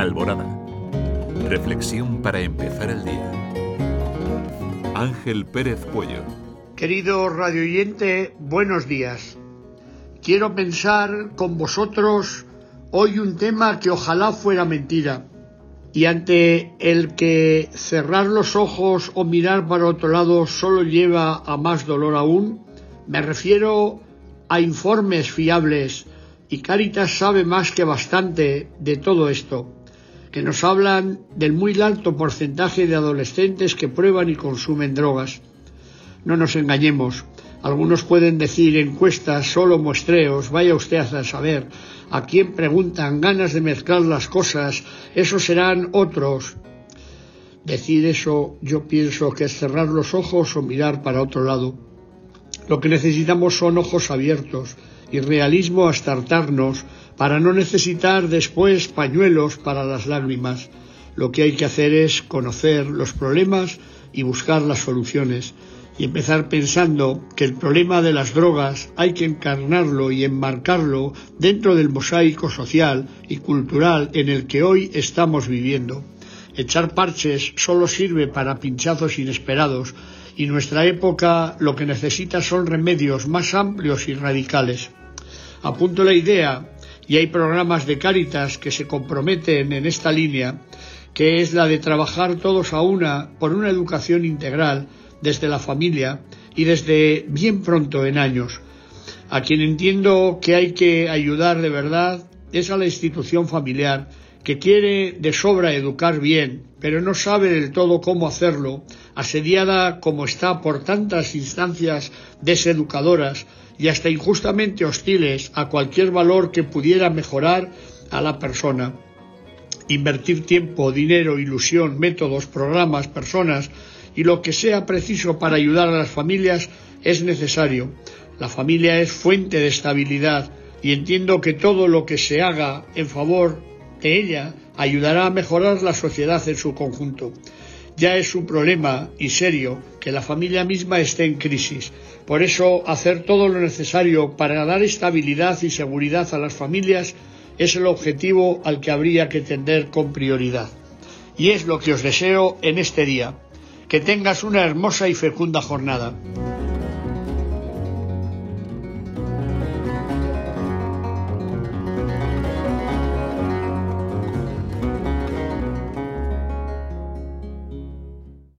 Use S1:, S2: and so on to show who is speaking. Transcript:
S1: Alborada. Reflexión para empezar el día. Ángel Pérez Puello.
S2: Querido radioyente, buenos días. Quiero pensar con vosotros hoy un tema que ojalá fuera mentira y ante el que cerrar los ojos o mirar para otro lado solo lleva a más dolor aún, me refiero a informes fiables y Caritas sabe más que bastante de todo esto, que nos hablan del muy alto porcentaje de adolescentes que prueban y consumen drogas. No nos engañemos, algunos pueden decir encuestas, solo muestreos, vaya usted a saber, a quién preguntan ganas de mezclar las cosas, esos serán otros. Decir eso yo pienso que es cerrar los ojos o mirar para otro lado. Lo que necesitamos son ojos abiertos y realismo hasta hartarnos para no necesitar después pañuelos para las lágrimas. Lo que hay que hacer es conocer los problemas y buscar las soluciones y empezar pensando que el problema de las drogas hay que encarnarlo y enmarcarlo dentro del mosaico social y cultural en el que hoy estamos viviendo. Echar parches solo sirve para pinchazos inesperados y nuestra época lo que necesita son remedios más amplios y radicales. Apunto la idea, y hay programas de Cáritas que se comprometen en esta línea, que es la de trabajar todos a una por una educación integral desde la familia y desde bien pronto en años. A quien entiendo que hay que ayudar de verdad es a la institución familiar, que quiere de sobra educar bien, pero no sabe del todo cómo hacerlo, asediada como está por tantas instancias deseducadoras y hasta injustamente hostiles a cualquier valor que pudiera mejorar a la persona. Invertir tiempo, dinero, ilusión, métodos, programas, personas y lo que sea preciso para ayudar a las familias es necesario. La familia es fuente de estabilidad y entiendo que todo lo que se haga en favor de ella ayudará a mejorar la sociedad en su conjunto. Ya es un problema y serio que la familia misma esté en crisis. Por eso, hacer todo lo necesario para dar estabilidad y seguridad a las familias es el objetivo al que habría que tender con prioridad. Y es lo que os deseo en este día. Que tengas una hermosa y fecunda jornada.